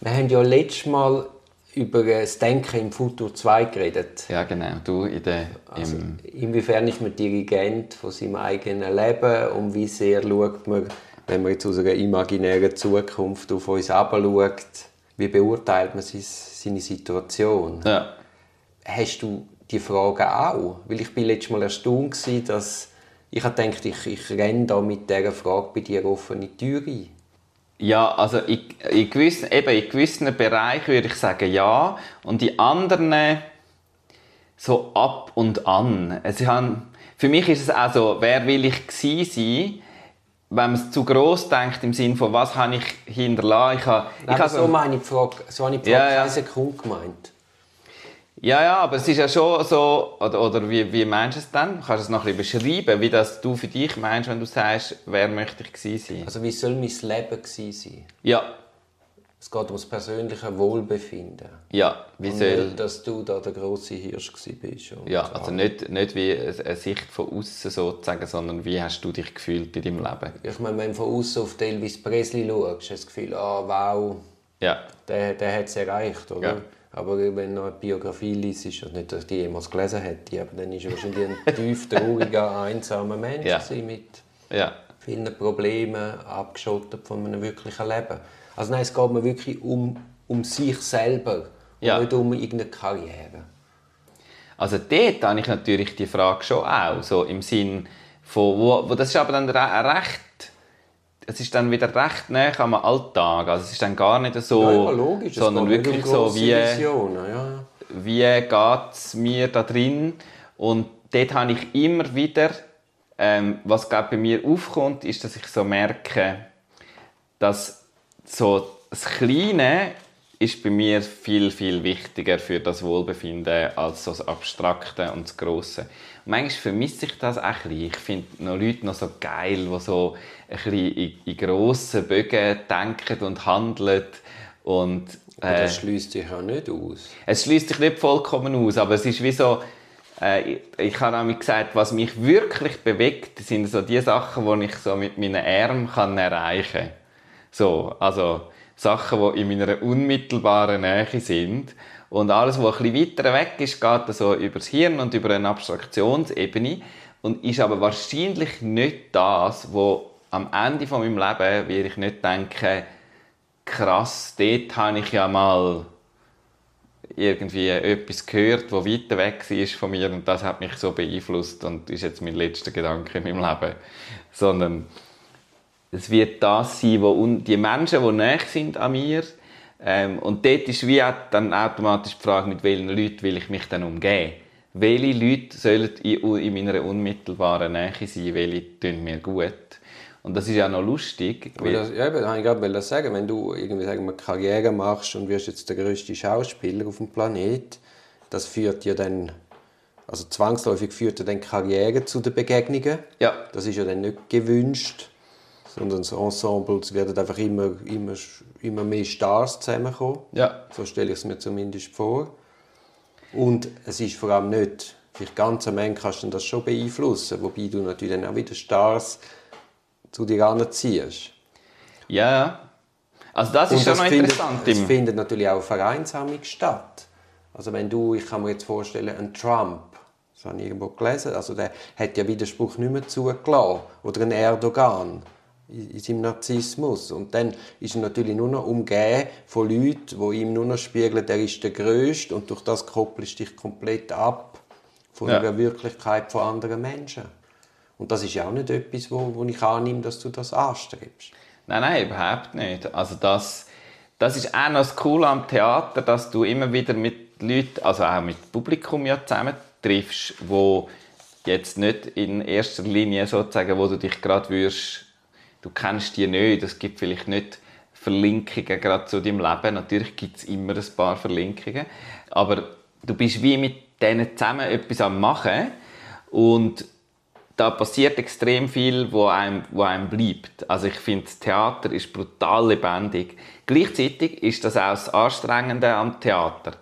Wir haben ja letztes Mal über das Denken im Futur 2 geredet. Ja, genau. Du in der, also, inwiefern ist man Dirigent von seinem eigenen Leben und wie sehr schaut man, wenn man jetzt aus einer imaginären Zukunft auf uns schaut, wie beurteilt man seine Situation? Ja. Hast du die Frage auch? Weil ich bin letztes Mal erstaunt dass ich dachte, ich, ich renne da mit dieser Frage bei dir offene Tür ein. Ja, also in, in, gewissen, eben in gewissen Bereichen würde ich sagen ja und in anderen so ab und an. Also haben, für mich ist es auch so, wer will ich gewesen sein, wenn man es zu gross denkt, im Sinne von, was habe ich hinterlassen. Ich habe, Nein, ich habe so meine Frage, so habe ich die Frage ja, ja. Sekunde gemeint. Ja, ja, aber es ist ja schon so, oder, oder wie, wie meinst du es dann? Kannst du es noch ein bisschen beschreiben, wie das du für dich meinst, wenn du sagst, wer möchte ich gewesen sein? Also wie soll mein Leben gewesen sein? Ja. Es geht um das persönliche Wohlbefinden. Ja, wie und soll... Nicht, dass du da der grosse Hirsch bist. Ja, also nicht, nicht wie eine Sicht von außen sozusagen, sondern wie hast du dich gefühlt in deinem Leben? Ich meine, wenn du von außen auf Elvis Presley schaust, hast du das Gefühl, ah, wow, ja. der, der hat es erreicht, oder? Ja. Aber wenn du eine Biografie liest, und nicht, dass die jemals gelesen hätte, aber dann ist wahrscheinlich ein tief trauriger, einsamer Mensch ja. mit ja. vielen Problemen, abgeschottet von einem wirklichen Leben. Also nein, es geht mir wirklich um, um sich selber ja. und nicht um irgendeine Karriere. Also dort habe ich natürlich die Frage schon auch, so im Sinn von, wo, wo das ist aber dann recht es ist dann wieder recht nah am Alltag. Also es ist dann gar nicht so, ja, ja, logisch. sondern wirklich so, wie, ja. wie geht es mir da drin. Und dort habe ich immer wieder, ähm, was glaub, bei mir aufkommt, ist, dass ich so merke, dass so das Kleine ist bei mir viel, viel wichtiger für das Wohlbefinden als so das Abstrakte und das Grosse. Manchmal vermisse ich das auch ein bisschen. Ich finde noch Leute noch so geil, die so ein bisschen in, in grossen Bögen denken und handeln. Und, äh, aber das schließt sich ja nicht aus. Es schließt sich nicht vollkommen aus, aber es ist wie so, äh, ich, ich habe auch gesagt, was mich wirklich bewegt, sind so die Sachen, die ich so mit meinen Armen kann erreichen kann. So, also Sachen, die in meiner unmittelbaren Nähe sind. Und alles, was bisschen weiter weg ist, geht so über das Hirn und über eine Abstraktionsebene und ist aber wahrscheinlich nicht das, wo am Ende von meinem Leben werde ich nicht denken, krass, dort habe ich ja mal irgendwie etwas gehört, das weiter weg ist von mir und das hat mich so beeinflusst und ist jetzt mein letzter Gedanke in meinem Leben. Sondern es wird das sein, wo die Menschen, die näher sind an mir, ähm, und dort ist wie dann automatisch die Frage, mit welchen Leuten will ich mich dann umgehen. Welche Leute sollen in, in meiner unmittelbaren Nähe sein, welche tun mir gut. Und das ist ja noch lustig. Aber das, ja, das wollte ich gerade sagen. Wenn du irgendwie sagen wir, Karriere machst und wirst jetzt der größte Schauspieler auf dem Planet, das führt ja dann, also zwangsläufig führt ja dann Karriere zu den Begegnungen. Ja. Das ist ja dann nicht gewünscht sondern das Ensemble es werden einfach immer, immer, immer mehr Stars zusammenkommen. Ja. So stelle ich es mir zumindest vor. Und es ist vor allem nicht, vielleicht ganz am Ende kannst du das schon beeinflussen, wobei du natürlich dann auch wieder Stars zu dir anziehst. Ja, also das ist schon noch interessant. Findet, es findet natürlich auch eine Vereinsamung statt. Also wenn du, ich kann mir jetzt vorstellen, ein Trump, das habe ich irgendwo gelesen, also der hat ja Widerspruch nicht mehr zugelassen. Oder ein Erdogan in seinem Narzissmus. Und dann ist er natürlich nur noch umgeben von Leuten, die ihm nur noch spiegeln, er ist der Größte und durch das koppelst du dich komplett ab von ja. der Wirklichkeit von anderen Menschen. Und das ist ja auch nicht etwas, wo, wo ich annehme, dass du das anstrebst. Nein, nein, überhaupt nicht. Also das, das ist auch noch das Coole am Theater, dass du immer wieder mit Leuten, also auch mit Publikum ja zusammen triffst, wo jetzt nicht in erster Linie sozusagen, wo du dich gerade würdest du kennst die nicht, es gibt vielleicht nicht Verlinkungen gerade zu deinem Leben. Natürlich gibt es immer ein paar Verlinkungen. Aber du bist wie mit denen zusammen etwas am machen und da passiert extrem viel, wo einem, wo einem bleibt. Also ich finde, das Theater ist brutal lebendig. Gleichzeitig ist das auch das Anstrengende am Theater.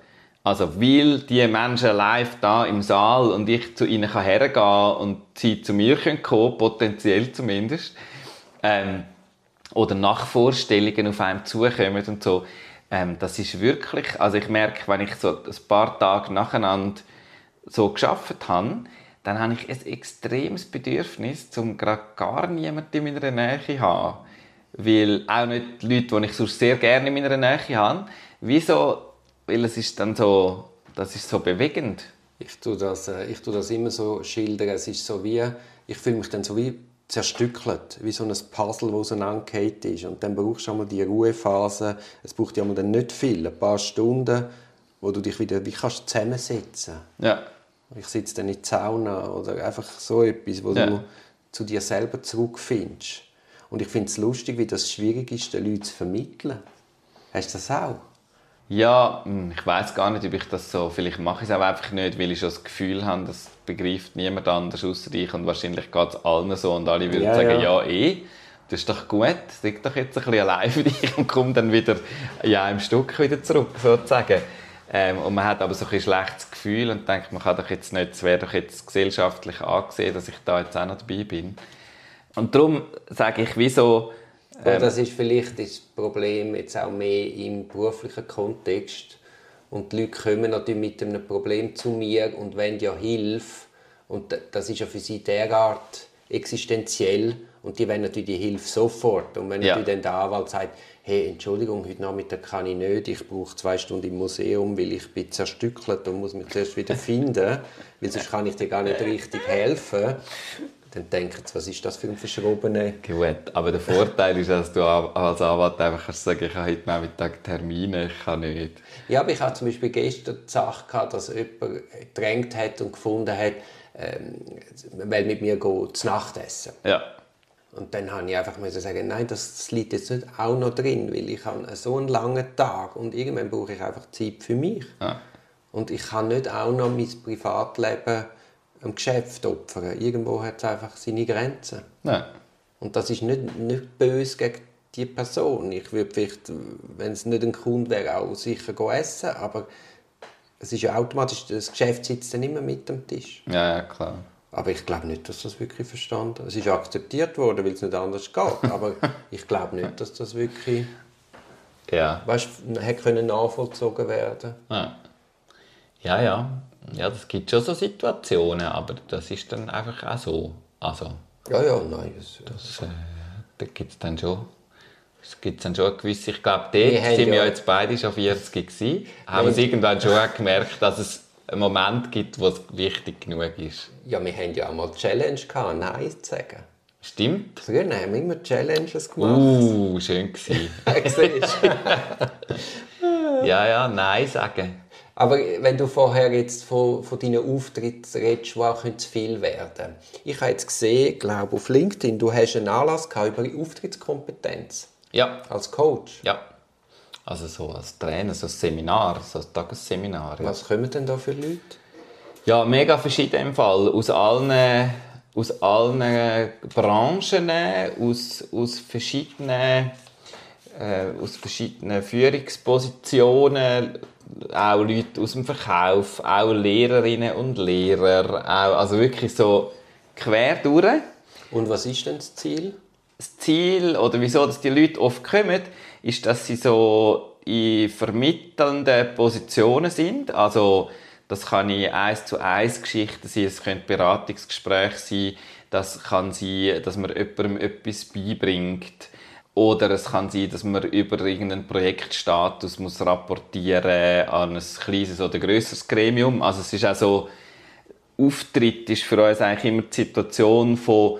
Also, weil die Menschen live da im Saal und ich zu ihnen hergehen kann und sie zu mir kommen können, potenziell zumindest, ähm, oder Nachvorstellungen auf einem zukommen und so, ähm, das ist wirklich, also ich merke, wenn ich so ein paar Tage nacheinander so geschafft habe, dann habe ich ein extremes Bedürfnis, um gerade gar niemanden in meiner Nähe zu haben. Weil auch nicht die Leute, die ich sonst sehr gerne in meiner Nähe habe. Wieso? Weil es ist dann so, das ist so bewegend. Ich tue das, äh, ich tue das immer so schildern. Es ist so wie, ich fühle mich dann so wie zerstückelt, wie so ein Puzzle, das auseinandergefallen ist. Und dann brauchst du einmal die Ruhephase. Es braucht ja dann nicht viel, ein paar Stunden, wo du dich wieder wie kannst zusammensetzen. Ja. Ich sitze dann in der Sauna oder einfach so etwas, wo ja. du zu dir selber zurückfindest. Und ich finde es lustig, wie das schwierig ist, den Leuten zu vermitteln. Hast du das auch? Ja, hm, ich weiß gar nicht, ob ich das so. Vielleicht mache ich es auch einfach nicht, weil ich schon das Gefühl habe, das begreift niemand anders außer ich und wahrscheinlich geht es allen so und alle würden ja, sagen, ja. ja, eh. Das ist doch gut, sag doch jetzt ein bisschen allein für dich und komm dann wieder ja, im Stück wieder zurück, sozusagen. Ähm, und man hat aber so ein schlechtes Gefühl und denkt, man kann doch jetzt nicht, es wäre doch jetzt gesellschaftlich angesehen, dass ich da jetzt auch noch dabei bin. Und darum sage ich, wieso... Ähm, das ist vielleicht das Problem jetzt auch mehr im beruflichen Kontext. Und die Leute kommen natürlich mit einem Problem zu mir und wollen ja Hilfe. Und das ist ja für sie derart existenziell. Und die wollen natürlich die Hilfe sofort. Und wenn ja. natürlich dann der Anwalt sagt, hey, Entschuldigung, heute Nachmittag kann ich nicht, ich brauche zwei Stunden im Museum, weil ich bin zerstückelt und muss mich zuerst wieder finden, weil sonst kann ich dir gar nicht richtig helfen. Dann denken sie, was ist das für ein verschrobener... Gut, aber der Vorteil ist, dass du als Anwalt einfach kannst sagen, ich habe heute Nachmittag Termine, ich kann nicht. Ja, aber ich hatte zum Beispiel gestern die Sache, gehabt, dass jemand gedrängt hat und gefunden hat, ähm, will mit mir zu Nacht essen. Ja. Und dann habe ich einfach sagen, nein, das liegt jetzt nicht auch noch drin, weil ich habe so einen langen Tag und irgendwann brauche ich einfach Zeit für mich. Ja. Und ich kann nicht auch noch mein Privatleben am Geschäft opfern. Irgendwo hat es einfach seine Grenzen. Ja. Und das ist nicht, nicht böse gegen die Person. Ich würde vielleicht, wenn es nicht ein Kunde wäre, auch sicher essen, aber es ist ja automatisch, das Geschäft sitzt dann immer mit am Tisch. Ja, ja klar. Aber ich glaube nicht, dass das wirklich verstanden Es ist akzeptiert worden, weil es nicht anders geht. Aber ich glaube nicht, dass das wirklich ja. weißt, hätte können nachvollzogen werden ja. ja, ja. Ja, das gibt schon so Situationen, aber das ist dann einfach auch so. Also, ja, ja, nein. Das, das, äh, da gibt es dann schon es gibt dann schon eine gewisse, ich glaube, dort wir sind wir ja jetzt beide schon 40 gewesen, haben wir irgendwann schon gemerkt, dass es einen Moment gibt, wo es wichtig genug ist. Ja, wir haben ja auch mal Challenge gehabt, Nein zu sagen. Stimmt. Früher haben wir immer Challenges gemacht. Uh, schön gewesen. ja, ja, Nein sagen. Aber wenn du vorher jetzt von, von deinen Auftritten redest, die auch zu viel werden Ich habe jetzt gesehen, glaube auf LinkedIn, du hast einen Anlass über Auftrittskompetenz. Ja. Als Coach. Ja. Also so als Trainer, so ein Seminar, so ein Tagesseminar. Ja. Was kommen denn da für Leute? Ja, mega verschieden im Fall. Aus allen, aus allen Branchen, aus, aus verschiedenen äh, aus verschiedenen Führungspositionen, auch Leute aus dem Verkauf, auch Lehrerinnen und Lehrer, auch, also wirklich so quer durch. Und was ist denn das Ziel? Das Ziel, oder wieso dass die Leute oft kommen, ist, dass sie so in vermittelnden Positionen sind. Also, das kann in eins zu eins Geschichten sein, es können Beratungsgespräche sein, das kann sein, dass man jemandem etwas beibringt. Oder es kann sein, dass man über irgendeinen Projektstatus muss rapportieren an ein kleines oder grösseres Gremium. Also es ist auch so, Auftritt ist für uns eigentlich immer die Situation von,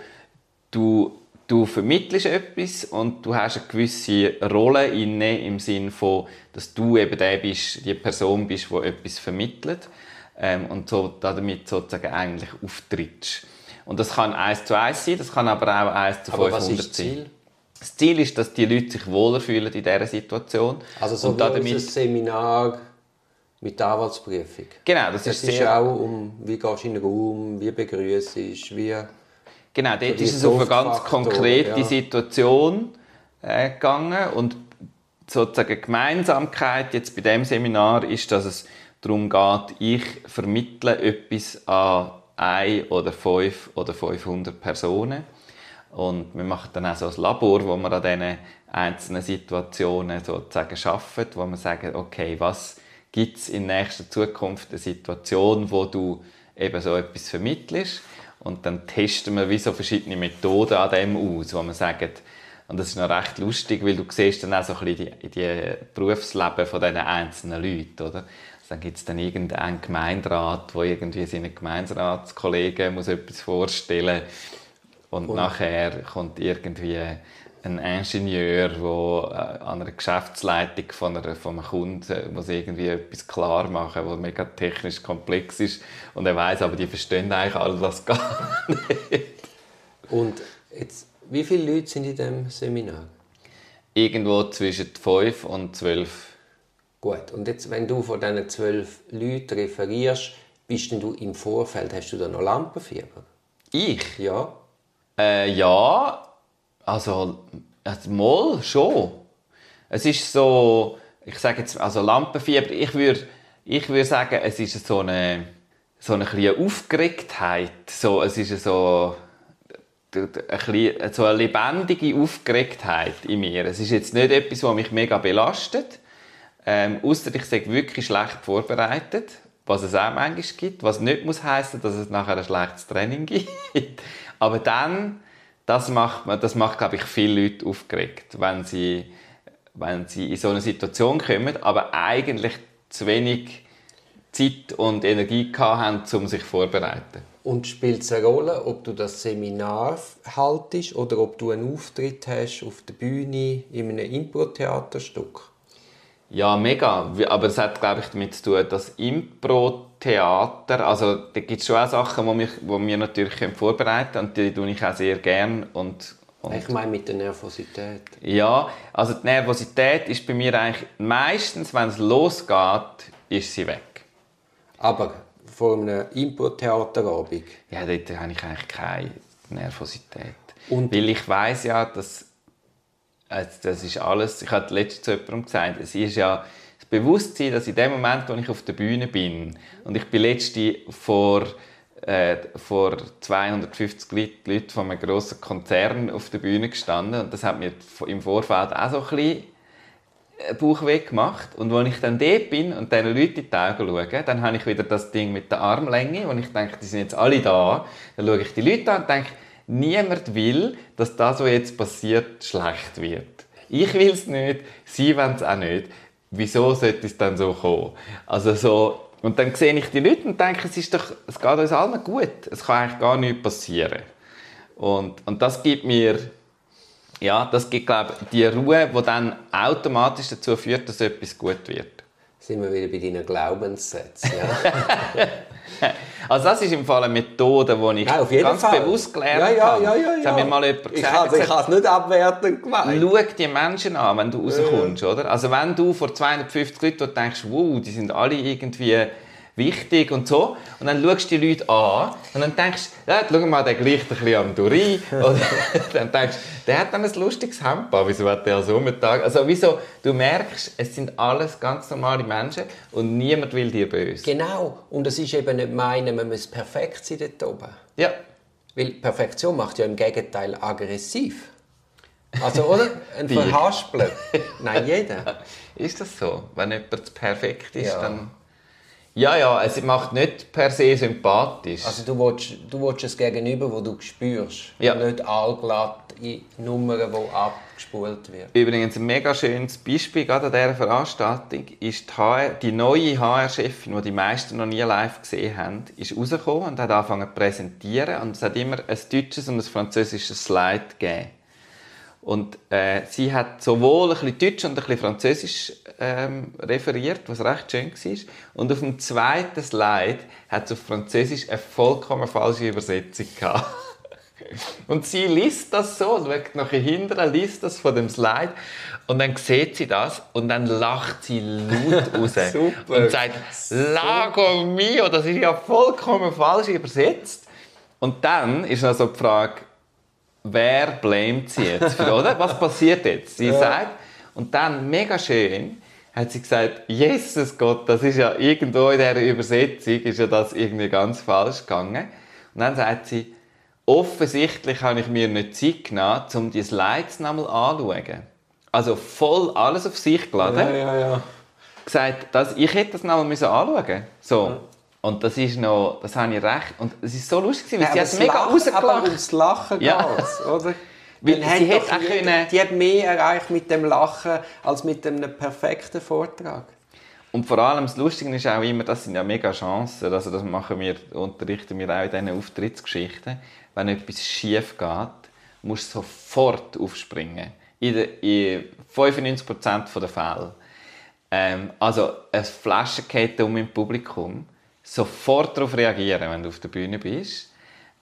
du du vermittelst etwas und du hast eine gewisse Rolle inne im Sinn von, dass du eben der bist, die Person bist, die etwas vermittelt ähm, und so damit sozusagen eigentlich auftrittst. Und das kann eins zu eins sein, das kann aber auch eins zu aber 500 was ist Ziel? Das Ziel ist, dass die Leute sich wohler fühlen in dieser Situation. Also so und damit, unser Seminar mit der Anwaltsprüfung. Genau, das, Das ist ist sehr... auch um, wie gehst du in den Raum, wie begrüßt wie... Genau, dort ist es auf eine ganz konkrete ja. Situation äh, gegangen und sozusagen Gemeinsamkeit jetzt bei dem Seminar ist, dass es darum geht, ich vermittle etwas an ein oder fünf oder 500 Personen und wir machen dann auch so ein Labor, wo wir an diesen einzelnen Situationen sozusagen arbeiten, wo wir sagen, okay, was gibt es in nächster Zukunft eine Situation, wo du eben so etwas vermittelst und dann testen wir wie so verschiedene Methoden an dem aus, wo man sagt, und das ist noch recht lustig, weil du siehst dann auch so ein bisschen die, die Berufsleben von diesen einzelnen Leuten, oder? Also dann gibt es dann irgendeinen Gemeinderat, der irgendwie seinen Gemeinderatskollegen muss etwas vorstellen und, nachher kommt irgendwie ein Ingenieur, der an einer Geschäftsleitung von, einer, von einem Kunden muss irgendwie etwas klar machen, was mega technisch komplex ist und er weiß, aber die verstehen eigentlich all das gar nicht. Und jetzt, wie viele Leute sind in diesem Seminar? Irgendwo zwischen 5 und 12. Gut, und jetzt, wenn du von diesen zwölf Leuten referierst, bist denn du im Vorfeld, hast du da noch Lampenfieber? Ich? Ja. Äh, ja, also, also mal schon. Es ist so, ich sage jetzt, also Lampenfieber, ich würde ich würd sagen, es ist so eine, so eine kleine Aufgeregtheit. So, es ist so, ein bisschen, so eine lebendige Aufgeregtheit in mir. Es ist jetzt nicht etwas, was mich mega belastet. Ähm, Ausser ich sage wirklich schlecht vorbereitet, was es auch manchmal gibt, was nicht muss heißen, dass es nachher ein schlechtes Training gibt. Aber dann, das macht, das macht glaube ich, viele Leute aufgeregt, wenn sie, wenn sie in so eine Situation kommen, aber eigentlich zu wenig Zeit und Energie haben, um sich vorzubereiten. Und spielt es eine Rolle, ob du das Seminar haltest oder ob du einen Auftritt hast auf der Bühne in einem Impro-Theaterstück? Ja, mega. Aber es hat, glaube ich, damit zu tun, dass Impro-Theater, also da gibt es schon auch Sachen, die mich, die wir natürlich können vorbereiten können und die tue ich auch sehr gern und, und Ich meine mit der Nervosität. ja, also die Nervosität ist bei mir eigentlich meistens, wenn es losgeht, ist sie weg. Aber vor einem Impro-Theaterabend, Ja, dort habe ich eigentlich keine Nervosität. Und- Weil ich weiß ja, dass also das ist alles, ich habe letztens zu jemandem gesagt, es ist ja das Bewusstsein, dass in dem Moment, wo ich auf der Bühne bin und ich bin letzte vor, äh, vor 250 Leut- Leuten von einem grossen Konzern auf der Bühne gestanden und das hat mir im Vorfeld auch so ein bisschen Bauchweh gemacht. Und als ich dann dort bin und diesen Leuten in die Augen schaue, dann habe ich wieder das Ding mit der Armlänge, wo ich denke, die sind jetzt alle da. Dann schaue ich die Leute an und denke, niemand will, dass das, was jetzt passiert, schlecht wird. Ich will es nicht, sie wollen es auch nicht. Wieso sollte es dann so kommen? Also so, und dann sehe ich die Leute und denke, es, ist doch, es geht uns allen gut. Es kann eigentlich gar nichts passieren. Und, und das gibt mir ja, das gibt, glaube ich, die Ruhe, die dann automatisch dazu führt, dass etwas gut wird. sind wir wieder bei deinen Glaubenssätzen. Ja? Also das ist im Fall eine Methode, die ich Nein, ganz Fall. bewusst gelernt ja, ja, habe. ja, ja, Das hat mir mal jemand Ich gesagt. habe Er hat es nicht abwertend gemeint. Schau die Menschen an, wenn du rauskommst, oder? Also wenn du vor 250 Leuten denkst, wow, die sind alle irgendwie wichtig und so, und dann schaust du die Leute an und dann denkst du, ja, schau mal, der gleicht ein bisschen am Duri. Dann denkst du, der hat dann ein lustiges Hemd an, wieso hat der so einen Tag? Also wieso, du merkst, es sind alles ganz normale Menschen und niemand will dir böse. Genau. Und es ist eben nicht meinen, man muss perfekt sein dort oben. Ja, Weil Perfektion macht ja im Gegenteil aggressiv. Also, oder? Ein? Verhaspler. Nein, jeder. ist das so? Wenn jemand perfekt ist, Ja. dann... Ja, ja, es macht nicht per se sympathisch. Also du willst, du willst es Gegenüber, wo du spürst. Ja. Und nicht allglatt in Nummern, die abgespult werden. Übrigens ein mega schönes Beispiel gerade an dieser Veranstaltung ist die, HR, die neue HR-Chefin, die die meisten noch nie live gesehen haben, ist rausgekommen und hat angefangen zu präsentieren und es hat immer ein deutsches und ein französisches Slide gegeben. Und äh, sie hat sowohl ein bisschen Deutsch und ein bisschen Französisch ähm, referiert, was recht schön war. Und auf dem zweiten Slide hat sie auf Französisch eine vollkommen falsche Übersetzung gehabt. Und sie liest das so, schaut nach hinten, liest das von dem Slide und dann sieht sie das und dann lacht sie laut raus Super. und sagt, Lago mio, das ist ja vollkommen falsch übersetzt. Und dann ist noch so die Frage, wer blamet sie jetzt? Oder? Was passiert jetzt? Sie sagt, und dann, mega schön, hat sie gesagt, Jesus Gott, das ist ja irgendwo in dieser Übersetzung, ist ja das irgendwie ganz falsch gegangen. Und dann sagt sie, offensichtlich habe ich mir nicht Zeit genommen, um die Slides nochmal anzuschauen. Also voll alles auf sich geladen. Ja, ja, ja. Gesagt, dass ich hätte das nochmal müssen anschauen So. Und das ist noch, das habe ich recht. Und es ist so lustig, weil sie aber hat mega Aber rausgelacht. ums Lachen Ja. geht's, oder? Weil Dann sie hat jeder- können- Die hat mehr erreicht mit dem Lachen als mit einem perfekten Vortrag. Und vor allem das Lustige ist auch immer, das sind ja mega Chancen. Also das machen wir, unterrichten wir auch in diesen Auftrittsgeschichten. Wenn etwas schief geht, musst du sofort aufspringen. In, der, in 95% der Fälle. Ähm, also eine Flasche geht um im Publikum. Sofort darauf reagieren, wenn du auf der Bühne bist.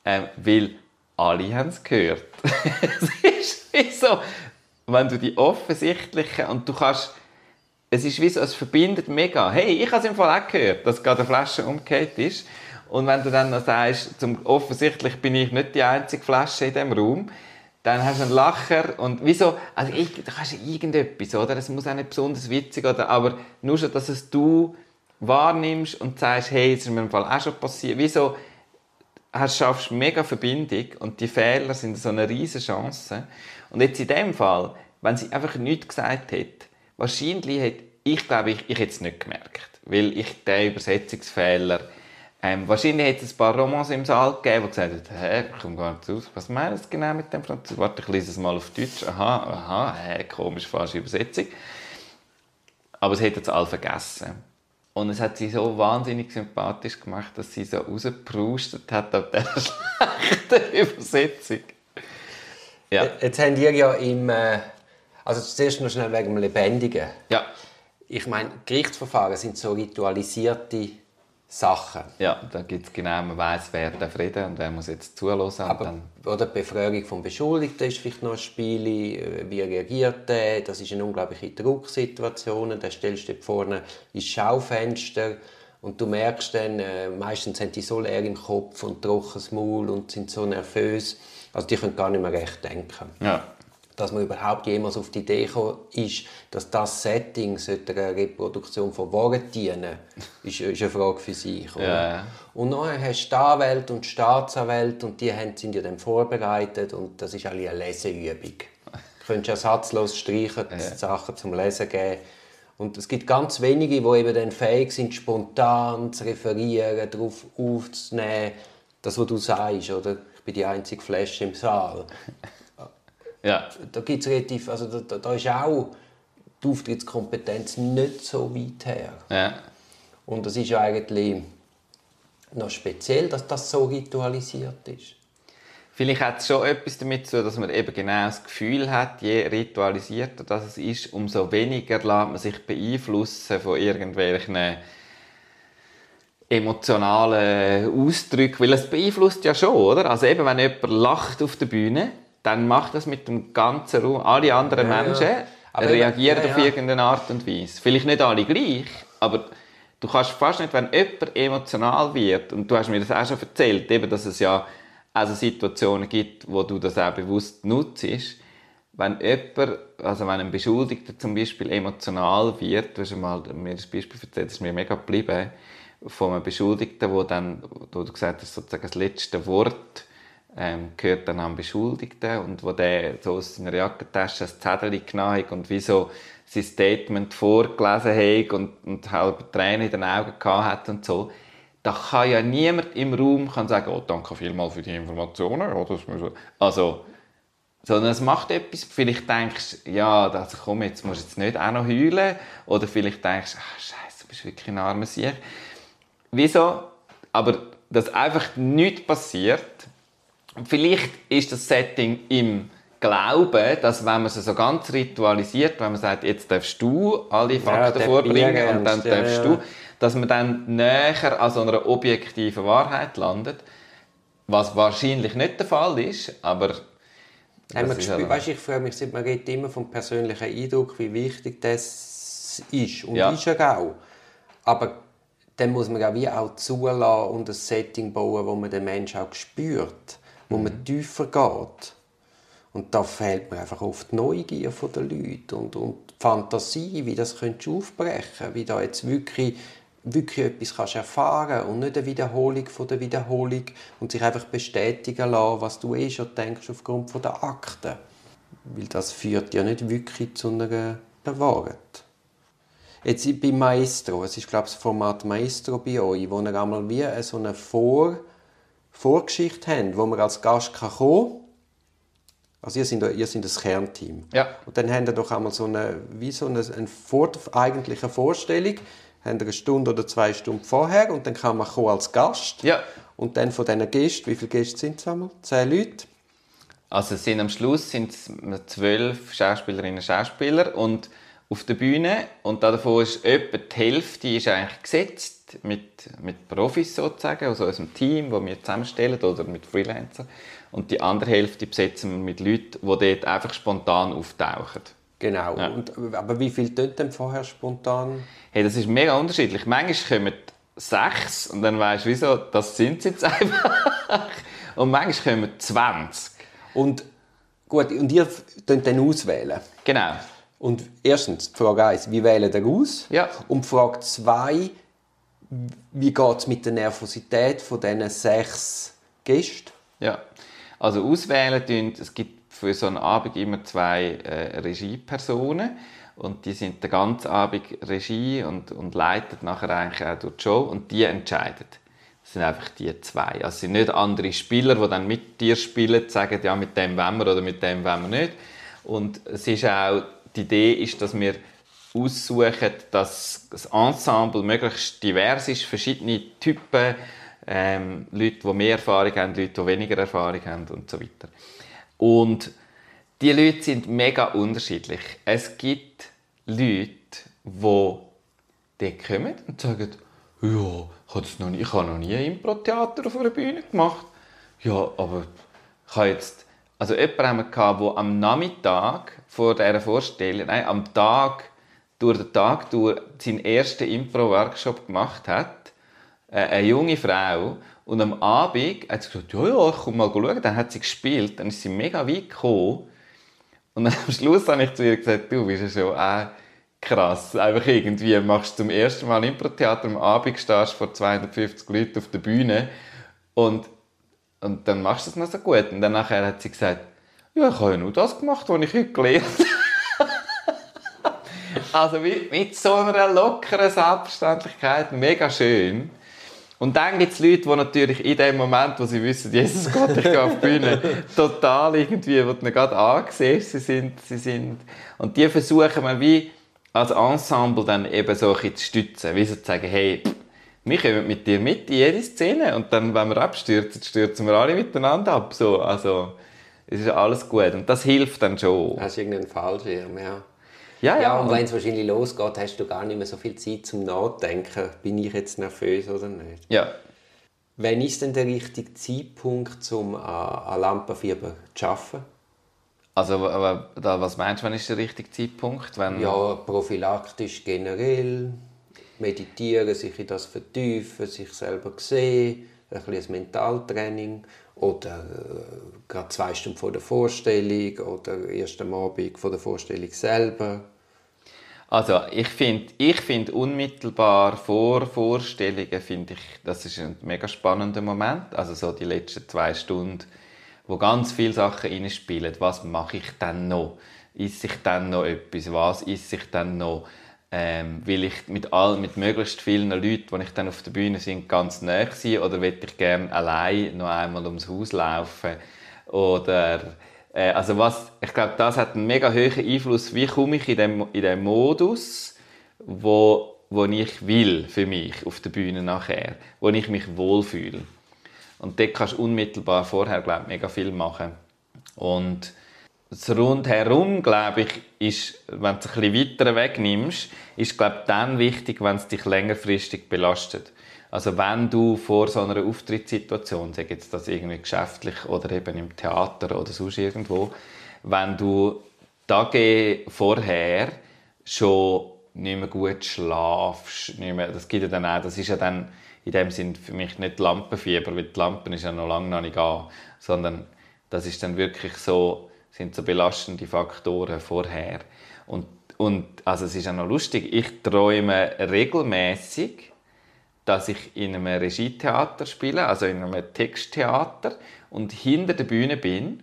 Ähm, weil alle haben es gehört. es ist wie so, wenn du die offensichtlichen und du kannst es ist wie so, es verbindet mega. Hey, ich habe es im Fall auch gehört, dass gerade eine Flasche umgekehrt ist. Und wenn du dann noch sagst, zum, offensichtlich bin ich nicht die einzige Flasche in diesem Raum, dann hast du einen Lacher und wieso, also ich, da kannst du irgendetwas, oder? Es muss auch nicht besonders witzig, oder? aber nur schon, dass es du wahrnimmst und sagst, hey, es ist mir im Fall auch schon passiert. Wieso hast, schaffst du mega Verbindung und die Fehler sind so eine riesige Chance. Und jetzt in dem Fall, wenn sie einfach nichts gesagt hätte, wahrscheinlich hätte, ich glaube, ich, ich hätte es nicht gemerkt, weil ich den Übersetzungsfehler, ähm, wahrscheinlich hätte es ein paar Romans im Saal gegeben, die gesagt haben, hä, ich komme gar nicht raus, was meinen Sie genau mit dem Französisch? Warte, ich lese es mal auf Deutsch, aha, aha, hä, komisch, falsche Übersetzung. Aber es hätte es alle vergessen. Und es hat sie so wahnsinnig sympathisch gemacht, dass sie so rausgeprustet hat auf dieser schlechten Übersetzung. Ja. Jetzt habt ihr ja im... Äh, also zuerst noch schnell wegen dem Lebendigen. Ja. Ich meine, Gerichtsverfahren sind so ritualisierte Sachen. Ja, da gibt es genau, man weiss, wer darf reden und wer muss jetzt. Und Aber dann, oder die Befragung vom Beschuldigten ist vielleicht noch ein Spiel. äh, Wie reagiert er? Das ist eine unglaubliche Drucksituation. Da stellst du dir vorne ins Schaufenster und du merkst dann, äh, meistens sind die so leer im Kopf und trockenes Maul und sind so nervös. Also die können gar nicht mehr recht denken. ja. Dass man überhaupt jemals auf die Idee gekommen ist, dass das Setting einer Reproduktion von Worten dienen ist, ist eine Frage für sich. Ja, ja. Und nachher hast du die Anwälte und Staatsanwälte und die haben- sind ja dann vorbereitet und das ist alle eine Leseübung. Du könntest ja satzlos streichen, Sachen zum Lesen geben. Und es gibt ganz wenige, die eben dann fähig sind, spontan zu referieren, darauf aufzunehmen, das, was du sagst, oder? Ich bin die einzige Flasche im Saal ja. da gibt's relativ, also da, da, da ist auch die Auftrittskompetenz nicht so weit her. ja. Und das ist ja eigentlich noch speziell, dass das so ritualisiert ist. Vielleicht hat es schon etwas damit zu dass man eben genau das Gefühl hat, je ritualisierter das es ist, umso weniger lässt man sich beeinflussen von irgendwelchen emotionalen Ausdrücken, weil es beeinflusst ja schon, oder? Also eben, wenn jemand lacht auf der Bühne, dann macht das mit dem ganzen Raum, alle anderen Ja, ja. Menschen Aber reagieren ja, auf ja. irgendeine Art und Weise. Vielleicht nicht alle gleich, aber du kannst fast nicht, wenn jemand emotional wird, und du hast mir das auch schon erzählt, eben, dass es ja also Situationen gibt, wo du das auch bewusst nutzt, wenn jemand, also wenn ein Beschuldigter zum Beispiel emotional wird, du hast mal mir das Beispiel erzählt, das ist mir mega geblieben, von einem Beschuldigten, wo dann, wo du gesagt hast, sozusagen das letzte Wort ähm, gehört dann am Beschuldigten und wo der so aus seiner Jackentasche ein Zettel genommen hat und wie so sein Statement vorgelesen hat und, und halb Tränen in den Augen gehabt hat und so, da kann ja niemand im Raum kann sagen, oh, danke vielmals für die Informationen. Ja, das muss so. Also, sondern es macht etwas. Vielleicht denkst du, ja, also komm, jetzt musst du jetzt nicht auch noch heulen. Oder vielleicht denkst du, ach, scheiße, du bist wirklich ein armer Sieg. Wieso? Aber dass einfach nichts passiert. Und Vielleicht ist das Setting im Glauben, dass wenn man es so ganz ritualisiert, wenn man sagt, jetzt darfst du alle Fakten der vorbringen und dann ja, darfst ja. du, dass man dann näher an so einer objektiven Wahrheit landet. Was wahrscheinlich nicht der Fall ist, aber das ist gespürt, ja- weißt, ich frage mich, man redet immer vom persönlichen Eindruck, wie wichtig das ist. Und Ja. ist er auch. Aber dann muss man ja wie auch zulassen und ein Setting bauen, wo man den Menschen auch spürt, wo Mhm. man tiefer geht. Und da fehlt mir einfach oft die Neugier der Leute und, und die Fantasie, wie das könntest du aufbrechen wie da jetzt wirklich, wirklich etwas kannst erfahren und nicht eine Wiederholung von der Wiederholung und sich einfach bestätigen lassen, was du eh schon denkst aufgrund von der Akten. Weil das führt ja nicht wirklich zu einer Wahrheit. Jetzt bei Maestro, es ist glaube ich das Format Maestro bei euch, wo ihr einmal wie so eine Vor Vorgeschichte habt, wo man als Gast kann kommen kann. Also ihr seid, ihr seid das Kernteam. Ja. Und dann habt ihr doch einmal so eine, wie so eine, eine vor, eigentliche Vorstellung, habt ihr eine Stunde oder zwei Stunden vorher und dann kann man kommen als Gast. Ja. Und dann von diesen Gästen, wie viele Gäste sind es einmal? Zehn Leute? Also es sind am Schluss sind es zwölf Schauspielerinnen und Schauspieler und auf der Bühne und davon ist etwa die Hälfte ist eigentlich gesetzt mit, mit Profis sozusagen, aus unserem Team, das wir zusammenstellen oder mit Freelancern und die andere Hälfte besetzen wir mit Leuten, die dort einfach spontan auftauchen. Genau. Ja. Und, aber wie viele tun denn vorher spontan? Hey, das ist mega unterschiedlich. Manchmal kommen sechs und dann weisst du, wieso, das sind sie jetzt einfach. Und manchmal kommen 20. Und gut, und ihr könnt dann auswählen. Genau. Und erstens, die Frage 1, wie wählt ihr aus? Ja. Und Frage 2, wie geht es mit der Nervosität von diesen sechs Gästen? Ja, also auswählen tun, es gibt für so einen Abend immer zwei äh, Regiepersonen und die sind den ganzen Abend Regie und, und leiten nachher eigentlich auch durch die Show und die entscheiden. Das sind einfach die zwei. Also es sind nicht andere Spieler, die dann mit dir spielen, sagen, ja, mit dem wollen wir oder mit dem wollen wir nicht. Und es ist auch, die Idee ist, dass wir aussuchen, dass das Ensemble möglichst divers ist, verschiedene Typen, ähm, Leute, die mehr Erfahrung haben, Leute, die weniger Erfahrung haben und so weiter. Und die Leute sind mega unterschiedlich. Es gibt Leute, die dort kommen und sagen, ja, ich habe, noch nie, ich habe noch nie ein Impro-Theater auf einer Bühne gemacht. Ja, aber ich habe jetzt... Also jemanden gehabt, der am Nachmittag vor dieser Vorstellung, nein, am Tag, durch den Tag durch seinen ersten Impro-Workshop gemacht hat. Äh, eine junge Frau. Und am Abend hat sie gesagt, ja, ja, ich komme mal schauen. Dann hat sie gespielt, dann ist sie mega weit gekommen. Und dann am Schluss habe ich zu ihr gesagt, du bist ja schon auch krass. Einfach irgendwie machst du zum ersten Mal Impro-Theater am Abend, stehst vor 250 Leuten auf der Bühne und, und dann machst du es noch so gut. Und dann nachher hat sie gesagt, ja, ich habe ja nur das gemacht, was ich heute gelernt habe. Also wie, mit so einer lockeren Selbstverständlichkeit, mega schön. Und dann gibt es Leute, die natürlich in dem Moment, wo sie wissen, Jesus Gott, ich gehe auf die Bühne, total irgendwie, wo du ihnen gerade ansiehst, sie sind, sie sind, und die versuchen wir wie als Ensemble dann eben so ein bisschen zu stützen, wie so zu sagen, hey, wir kommen mit dir mit in jede Szene und dann, wenn wir abstürzen, stürzen wir alle miteinander ab, so, also, es ist alles gut und das hilft dann schon. Hast du irgendeinen Fallschirm, ja. Ja, Ja, ja, und wenn es wahrscheinlich losgeht, hast du gar nicht mehr so viel Zeit zum Nachdenken. Bin ich jetzt nervös oder nicht? ja. Wann ist denn der richtige Zeitpunkt, um an, an Lampenfieber zu arbeiten? Also, was meinst du, wann ist der richtige Zeitpunkt? Wenn, Ja, prophylaktisch generell. Meditieren, sich in das vertiefen, sich selber sehen, ein bisschen ein Mentaltraining. Oder äh, gerade zwei Stunden vor der Vorstellung oder erst am Abend vor der Vorstellung selber. Also ich finde ich find unmittelbar vor Vorstellungen finde ich, das ist ein mega spannender Moment. Also so die letzten zwei Stunden, wo ganz viele Sachen reinspielen. Was mache ich dann noch? Ist ich dann noch etwas? Was ist ich dann noch? Ähm, will ich mit, all, mit möglichst vielen Leuten, die ich dann auf der Bühne sind, ganz nah sein? Oder will ich gerne allein noch einmal ums Haus laufen? Oder äh, also was, ich glaube, das hat einen mega hohen Einfluss. Wie komme ich in den, in den Modus, wo, wo ich will für mich auf der Bühne nachher, wo ich mich wohlfühle. Und dort kannst du unmittelbar vorher, glaube ich, mega viel machen. Und das Rundherum, glaube ich, ist, wenn du es ein bisschen weiter wegnimmst, ist, glaube ich, dann wichtig, wenn es dich längerfristig belastet. Also wenn du vor so einer Auftrittssituation, sag jetzt das irgendwie geschäftlich oder eben im Theater oder sonst irgendwo, wenn du Tage vorher schon nicht mehr gut schlafst, nicht mehr, das gibt ja dann auch, das ist ja dann in dem Sinn für mich nicht Lampenfieber, weil die Lampen ist ja noch lange noch nicht an, sondern das ist dann wirklich so, sind so belastende Faktoren vorher. Und, und also es ist ja noch lustig, ich träume regelmäßig, dass ich in einem Regietheater spiele, also in einem Texttheater und hinter der Bühne bin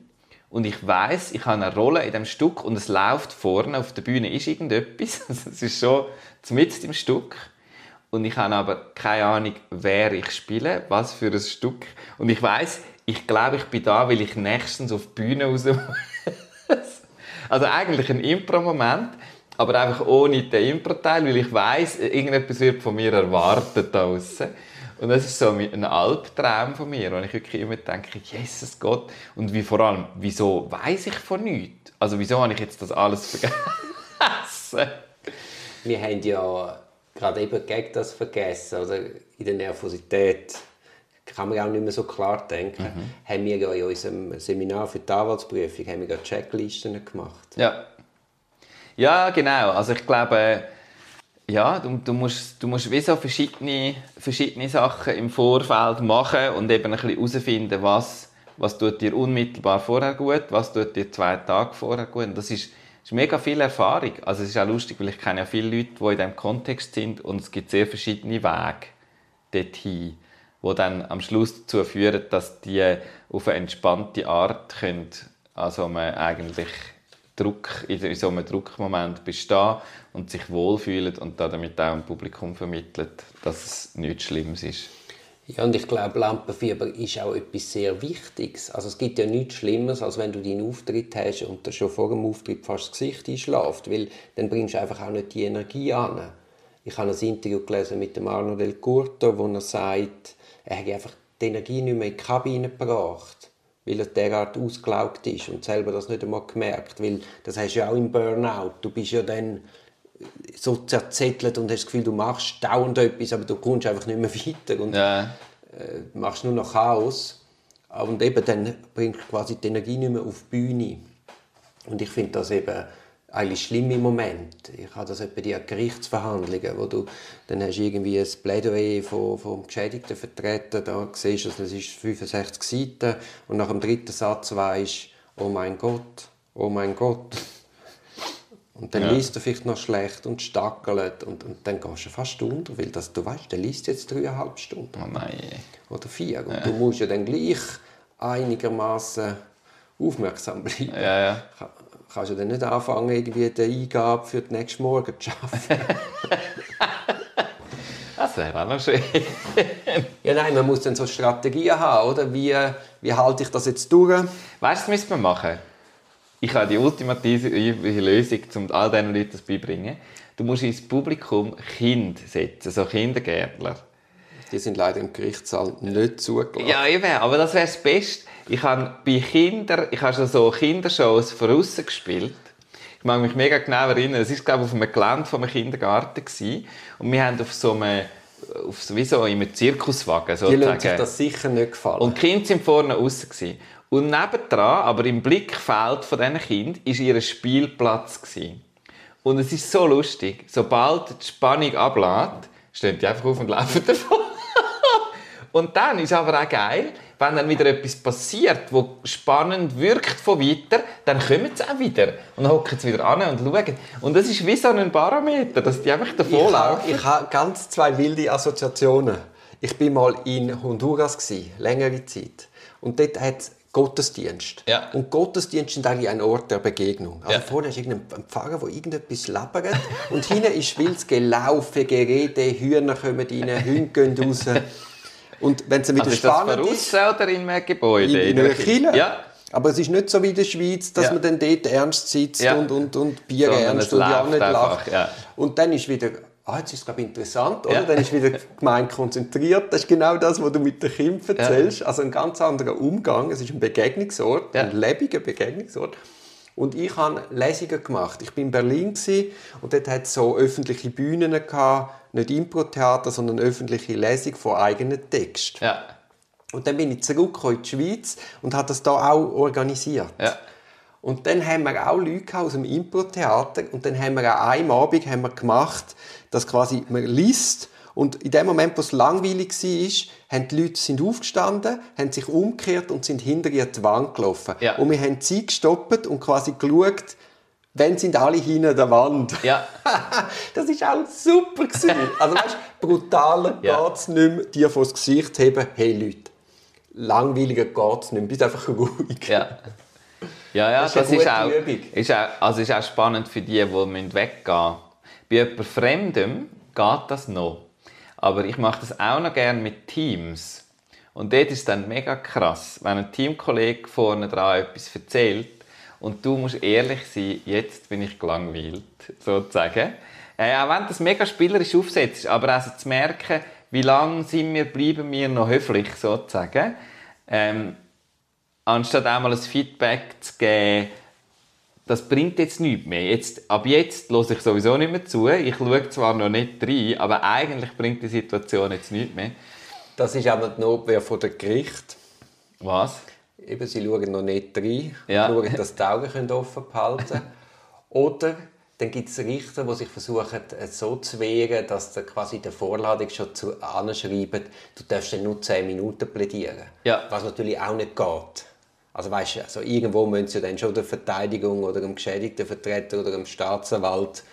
und ich weiß, ich habe eine Rolle in dem Stück und es läuft vorne auf der Bühne ist irgendetwas. Es ist schon mitten im Stück und ich habe aber keine Ahnung, wer ich spiele, was für ein Stück und ich weiß, ich glaube, ich bin da, weil ich nächstens auf die Bühne raus muss. also eigentlich ein Impro-Moment, aber einfach ohne den Impro-Teil, weil ich weiß, irgendetwas wird von mir erwartet da draussen. Und das ist so ein Albtraum von mir, wo ich wirklich immer denke, Jesus Gott. Und wie vor allem, wieso weiß ich von nichts? Also wieso habe ich jetzt das alles vergessen? Wir haben ja gerade eben gegen das vergessen, oder in der Nervosität kann man auch nicht mehr so klar denken. Mhm. Haben wir ja in unserem Seminar für die Anwaltsprüfung haben wir ja Checklisten gemacht. Ja. Ja, genau. Also ich glaube, ja, du, du, musst, du musst wie so verschiedene, verschiedene Sachen im Vorfeld machen und eben ein bisschen herausfinden, was, was tut dir unmittelbar vorher gut, was tut dir zwei Tage vorher gut. Und das ist, ist mega viel Erfahrung. Also es ist auch lustig, weil ich kenne ja viele Leute, die in diesem Kontext sind und es gibt sehr verschiedene Wege dorthin, die dann am Schluss dazu führen, dass die auf eine entspannte Art können, also man eigentlich Druck, in so einem Druckmoment bestehen und sich wohlfühlen und damit auch dem Publikum vermittelt, dass es nichts Schlimmes ist. Ja, und ich glaube, Lampenfieber ist auch etwas sehr Wichtiges. Also es gibt ja nichts Schlimmeres, als wenn du deinen Auftritt hast und schon vor dem Auftritt fast das Gesicht einschläft, weil dann bringst du einfach auch nicht die Energie an. Ich habe ein Interview gelesen mit Arno Del Curto, wo er sagt, er hat einfach die Energie nicht mehr in die Kabine gebracht weil er derart ausgelaugt ist und selber das nicht einmal gemerkt, weil das hast du ja auch im Burnout. Du bist ja dann so zerzettelt und hast das Gefühl, du machst dauernd etwas, aber du kommst einfach nicht mehr weiter und ja. äh, machst nur noch Chaos. Und eben dann bringst du quasi die Energie nicht mehr auf die Bühne. Und ich finde das eben eigentlich schlimme Moment. Ich habe das etwa die Gerichtsverhandlungen, wo du dann hast irgendwie ein Plädoyer vom, vom Geschädigten vertreten, da siehst du, es ist 65 Seiten und nach dem dritten Satz weißt oh mein Gott, oh mein Gott. Und dann ja. liest du vielleicht noch schlecht und stackelt und, und dann gehst du fast unter, weil das, du weißt, der liest jetzt dreieinhalb Stunden. Oh nein. Oder vier. Und ja. du musst ja dann gleich einigermaßen aufmerksam bleiben. Ja, ja kannst du dann nicht anfangen, irgendwie die Eingabe für den nächsten Morgen zu schaffen. das wäre auch noch schön. ja, nein, man muss dann so Strategien haben, oder? Wie, wie halte ich das jetzt durch? Weißt du, was müssen wir machen? Ich habe die ultimative Lösung, um all diesen Leuten das beibringen. Du musst ins Publikum Kind setzen, so Kindergärtler. Die sind leider im Gerichtssaal nicht zugelassen. Ja, eben, aber das wäre das Beste. Ich habe bei Kindern, ich habe schon so Kindershows von außen gespielt. Ich mag mich mega genau erinnern. Es war, glaube ich, auf einem Gelände von einem Kindergarten. Gewesen. Und wir haben auf so einem auf sowieso in einem Zirkuswagen sozusagen. Die lassen sich das sicher nicht gefallen. Und die Kinder sind vorne außen gewesen. Und nebendran, aber im Blickfeld von diesen Kindern, war ihr Spielplatz. Gewesen. Und es ist so lustig. Sobald die Spannung ablädt, stehen die einfach auf und laufen davon. und dann ist aber auch geil, wenn dann wieder etwas passiert, wo spannend wirkt von weiter, dann kommen sie auch wieder und hocken sie wieder an und schauen. Und das ist wie so ein Barometer, dass die einfach davor laufen. Ich habe ganz zwei wilde Assoziationen. Ich bin mal in Honduras gewesen, längere Zeit, und dort hat es Gottesdienst. Ja. Und Gottesdienst sind eigentlich ein Ort der Begegnung. Also ja. vorne ist irgendein Pfarrer, der irgendetwas labert und hinten ist wildes Gelaufen, Gerede, Hühner kommen rein, Hunde gehen raus. Und wenn es wieder also spannend ist... das oder in einem Gebäude? In, in einer Kirche. Ja. Aber es ist nicht so wie in der Schweiz, dass ja. man dann dort ernst sitzt ja. und, und, und Bier Sondern ernst und ja nicht lacht. Ja. Und dann ist wieder, ah, jetzt ist es glaube interessant, oder? Dann ist wieder gemein konzentriert. Das ist genau das, was du mit den Kindern erzählst. Also ein ganz anderer Umgang. Es ist ein Begegnungsort, ein lebendiger Begegnungsort. Und ich habe Lesungen gemacht. Ich war in Berlin und dort hat es so öffentliche Bühnen gehabt, nicht Impro-Theater, sondern öffentliche Lesung von eigenen Texten. Ja. Und dann bin ich zurückgekommen in die Schweiz und habe das da auch organisiert. Ja. Und dann haben wir auch Leute aus dem Impro-Theater und dann haben wir an einem Abend haben wir gemacht, dass quasi man liest und in dem Moment, wo es langweilig war, haben die Leute sind aufgestanden, haben sich umgekehrt und sind hinter ihr die Wand gelaufen. Ja. Und wir haben Zeit gestoppt und quasi geschaut, wann sind alle hinter der Wand. Ja. das war auch super. Gewesen. Also weißt, brutaler Ja. geht es nicht mehr, dir vor das Gesicht heben, hey Leute, langweiliger geht es nicht mehr, bist einfach ruhig. Ja. Ja, ja, Das das, ist ist, eine auch, Übung. ist auch, also ist auch spannend für die, die müssen weggehen müssen. Bei jemand Fremdem geht das noch. Aber ich mache das auch noch gerne mit Teams. Und dort ist es dann mega krass, wenn ein Teamkollege vorne dran etwas erzählt und du musst ehrlich sein, jetzt bin ich gelangweilt, sozusagen. Äh, auch wenn du das mega spielerisch aufsetzt, aber also zu merken, wie lange sind wir, bleiben wir noch höflich, sozusagen. Ähm, anstatt einmal ein Feedback zu geben, das bringt jetzt nichts mehr. Jetzt, ab jetzt höre ich sowieso nicht mehr zu. Ich schaue zwar noch nicht rein, aber eigentlich bringt die Situation jetzt nichts mehr. Das ist auch die Notwehr von der Gericht. Was? Eben, sie schauen noch nicht rein, Ja. schauen, dass die Augen offen behalten können. Oder dann gibt es Richter, die sich versuchen, es so zu wehren, dass sie quasi in der Vorladung schon zu anschreiben, du darfst dann nur 10 Minuten plädieren. Ja. Was natürlich auch nicht geht. Also weißt du, also irgendwo müssen sie dann schon der Verteidigung oder dem geschädigten Vertreter oder dem Staatsanwalt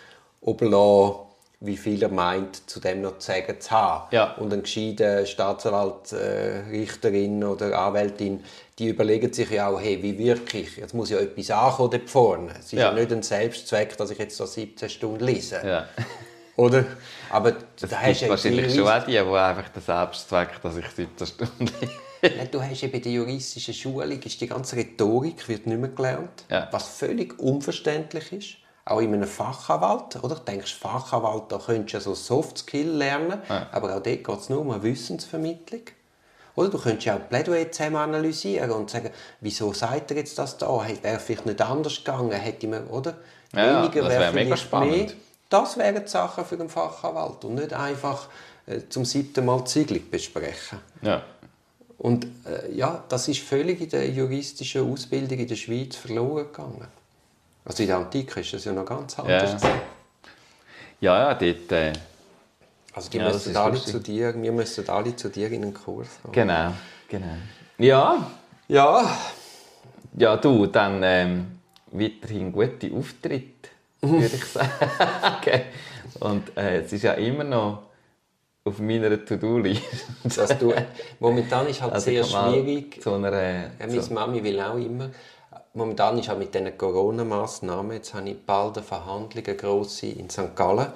oberlassen, wie viel er meint, zu dem noch zu sagen zu haben. Ja. Und ein gescheiter Staatsanwalt, äh, Richterin oder Anwältin, die überlegen sich ja auch, hey, wie wirke ich? Jetzt muss ja etwas ankommen dort vorne. Es ist ja. Ja. nicht ein Selbstzweck, dass ich jetzt da 17 Stunden lese. Ja. Oder? Aber Das da gibt hast wahrscheinlich die schon auch die, die einfach den Selbstzweck, dass ich 17 Stunden Ja, du hast ja bei der juristischen Schulung ist die ganze Rhetorik wird nicht mehr gelernt, Ja. was völlig unverständlich ist. Auch in einem Fachanwalt, oder? Du denkst, Fachanwalt, da könntest du ja so Soft Skill lernen, aber auch dort geht es nur um eine Wissensvermittlung. Oder du könntest ja auch Plädoyer zusammen analysieren und sagen, wieso sagt er jetzt das da? Hey, Wäre vielleicht nicht anders gegangen, hätte man, oder? Ja, Weniger das wäre wäre mega spannend. Mehr. Das wären die Sachen für den Fachanwalt und nicht einfach äh, zum siebten Mal Siedlung besprechen. Ja. Und äh, ja, das ist völlig in der juristischen Ausbildung in der Schweiz verloren gegangen. Also in der Antike ist das ja noch ganz anders. Ja. Ja, ja, dort... Äh, Also die Ja, müssen alle lustig. zu dir, wir müssen alle zu dir in einen Kurs kommen. genau, genau. Ja, Ja, ja du, dann ähm, weiterhin gute Auftritte, würde ich sagen. Und äh, es ist ja immer noch auf meiner du, momentan ist halt Also sehr schwierig. Zu einer, Ja, meine Mami will auch immer. Momentan ist halt mit diesen Corona-Massnahmen, jetzt habe ich bald eine Verhandlung, eine grosse in St. Gallen.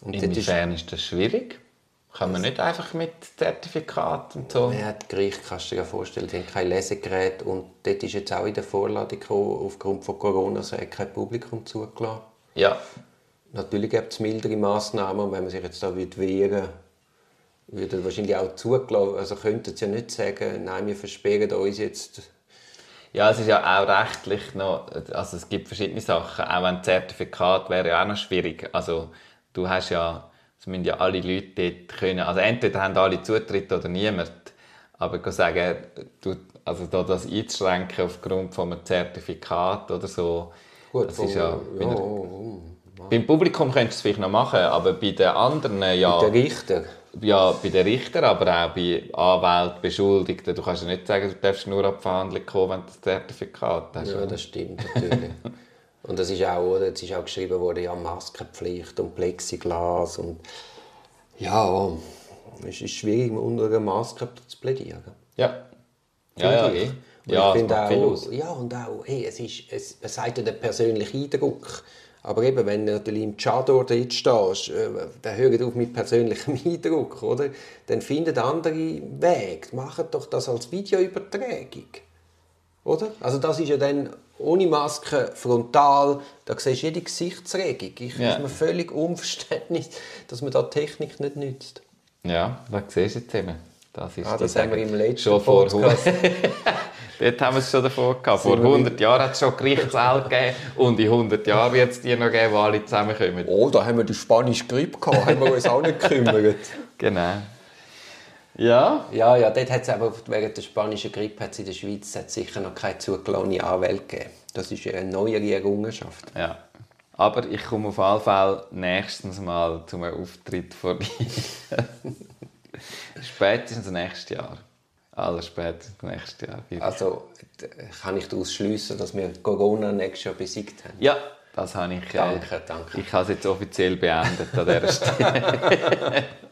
Und dort ist inwiefern ist das schwierig? Kann man nicht einfach mit Zertifikat und so? Ja, das Gericht kannst du dir ja vorstellen, die haben kein Lesegerät und dort ist jetzt auch in der Vorladung gekommen, aufgrund von Corona sei kein Publikum zugelassen. Ja. Natürlich gibt es mildere Massnahmen und wenn man sich jetzt da würde wehren würde er wahrscheinlich auch zugelassen. Also könnten sie ja nicht sagen, nein, wir versperren uns jetzt. Ja, es ist ja auch rechtlich noch, also es gibt verschiedene Sachen, auch ein Zertifikat wäre ja auch noch schwierig. Also du hast ja, es müssen ja alle Leute dort können, also entweder haben alle Zutritt oder niemand, aber ich sagen, du, also da das einzuschränken aufgrund von einem Zertifikat oder so, das ist ja, bei ja, der- oh, beim Publikum könntest du es vielleicht noch machen, aber bei den anderen ja... Der Richter. Ja, bei den Richtern, aber auch bei Anwälten, Beschuldigten. Du kannst ja nicht sagen, du darfst nur ab Verhandlung kommen, wenn du das Zertifikat hast. Ja, das stimmt natürlich. und das ist auch, oder? Jetzt ist auch geschrieben worden, ja, Maskenpflicht und Plexiglas und ja, es ist schwierig, unter einer Maske zu plädieren. Ja. Ja, ja, eh. Und Ja, ich es finde auch, ja, und auch, hey, es, ist, es, es sagt ja den persönlichen Eindruck. Aber eben, wenn du natürlich im Chador dort stehst, äh, dann hört auf mit persönlichem Eindruck, oder? Dann findet andere Weg. Macht doch das als Videoübertragung. Oder? Also das ist ja dann ohne Maske, frontal, da siehst du jede Gesichtsregung. Ich Ja. ist mir völlig unverständlich, dass man da Technik nicht nützt. Ja, das siehst du jetzt eben. Das ist Ah, das haben wir im letzten Schon vor. Dort haben wir es schon davon gehabt. Vor 100 Jahren hat es schon Gerichtssäle gegeben und in 100 Jahren wird es die noch geben, wo alle zusammenkommen. Oh, da haben wir die spanische Grippe gehabt, haben wir uns auch nicht gekümmert. Genau. Ja, Ja, ja, dort hat es aber während der spanischen Grippe hat's in der Schweiz hat's sicher noch keine zugelassene Anwälte gegeben. Das ist eine neuere Errungenschaft. ja. Aber ich komme auf alle Fälle nächstens mal zu einem Auftritt vorbei. Spätestens nächstes Jahr. Alles spätestens nächstes Jahr. Also kann ich daraus schliessen, dass wir Corona nächstes Jahr besiegt haben? Ja, das habe ich. Äh, Danke, danke. Ich habe es jetzt offiziell beendet an dieser Stelle.